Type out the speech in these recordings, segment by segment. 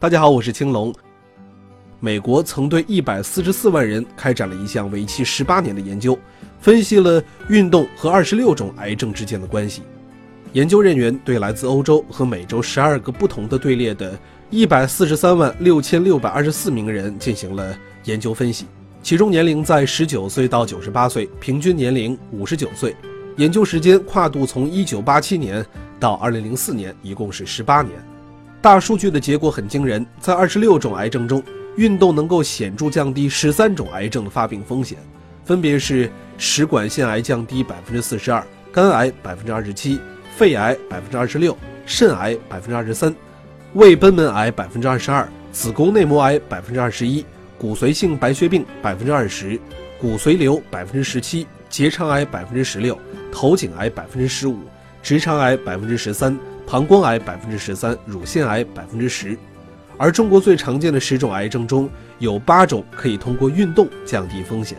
大家好，我是青龙。美国曾对一百四十四万人开展了一项为期十八年的研究，分析了运动和二十六种癌症之间的关系。研究人员对来自欧洲和美洲十二个不同的队列的一百四十三万六千六百二十四名人进行了研究分析，其中年龄在十九岁到九十八岁，平均年龄五十九岁，研究时间跨度从一九八七年到二零零四年，一共是十八年。大数据的结果很惊人，在二十六种癌症中，运动能够显著降低十三种癌症的发病风险，分别是食管腺癌降低百分之四十二，肝癌百分之二十七，肺癌百分之二十六，肾癌百分之二十三，胃贲门癌百分之二十二，子宫内膜癌百分之二十一，骨髓性白血病百分之二十，骨髓瘤百分之十七，结肠癌百分之十六，头颈癌百分之十五，直肠癌百分之十三。膀胱癌百分之十三，乳腺癌百分之十，而中国最常见的十种癌症中有八种可以通过运动降低风险。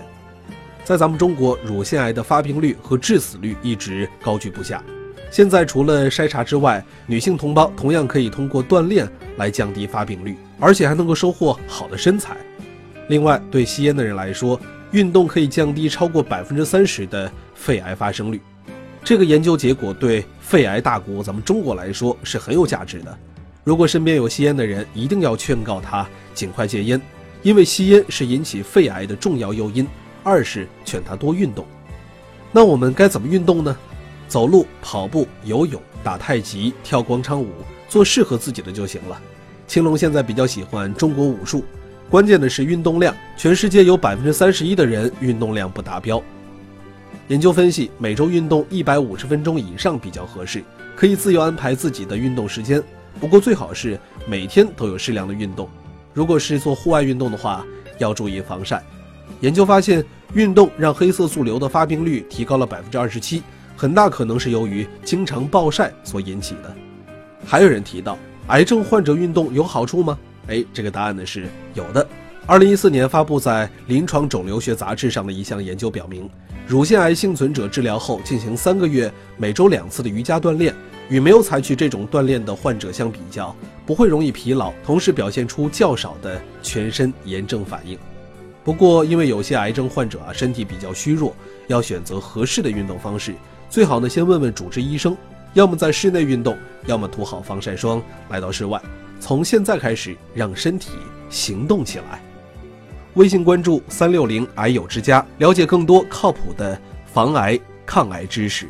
在咱们中国，乳腺癌的发病率和致死率一直高居不下。现在除了筛查之外，女性同胞同样可以通过锻炼来降低发病率，而且还能够收获好的身材。另外，对吸烟的人来说，运动可以降低超过百分之三十的肺癌发生率。这个研究结果对肺癌大国咱们中国来说是很有价值的。如果身边有吸烟的人，一定要劝告他尽快戒烟，因为吸烟是引起肺癌的重要诱因。二是劝他多运动。那我们该怎么运动呢？走路、跑步、游泳、打太极、跳广场舞，做适合自己的就行了。青龙现在比较喜欢中国武术，关键的是运动量。全世界有百分之三十一的人运动量不达标。研究分析，每周运动一百五十分钟以上比较合适，可以自由安排自己的运动时间。不过最好是每天都有适量的运动。如果是做户外运动的话，要注意防晒。研究发现，运动让黑色素瘤的发病率提高了百分之二十七，很大可能是由于经常暴晒所引起的。还有人提到，癌症患者运动有好处吗？哎，这个答案呢是有的。二零一四年发布在《临床肿瘤学杂志》上的一项研究表明。乳腺癌幸存者治疗后进行三个月每周两次的瑜伽锻炼，与没有采取这种锻炼的患者相比较，不会容易疲劳，同时表现出较少的全身炎症反应。不过，因为有些癌症患者啊身体比较虚弱，要选择合适的运动方式，最好呢先问问主治医生，要么在室内运动，要么涂好防晒霜来到室外。从现在开始，让身体行动起来。微信关注三六零癌友之家，了解更多靠谱的防癌抗癌知识。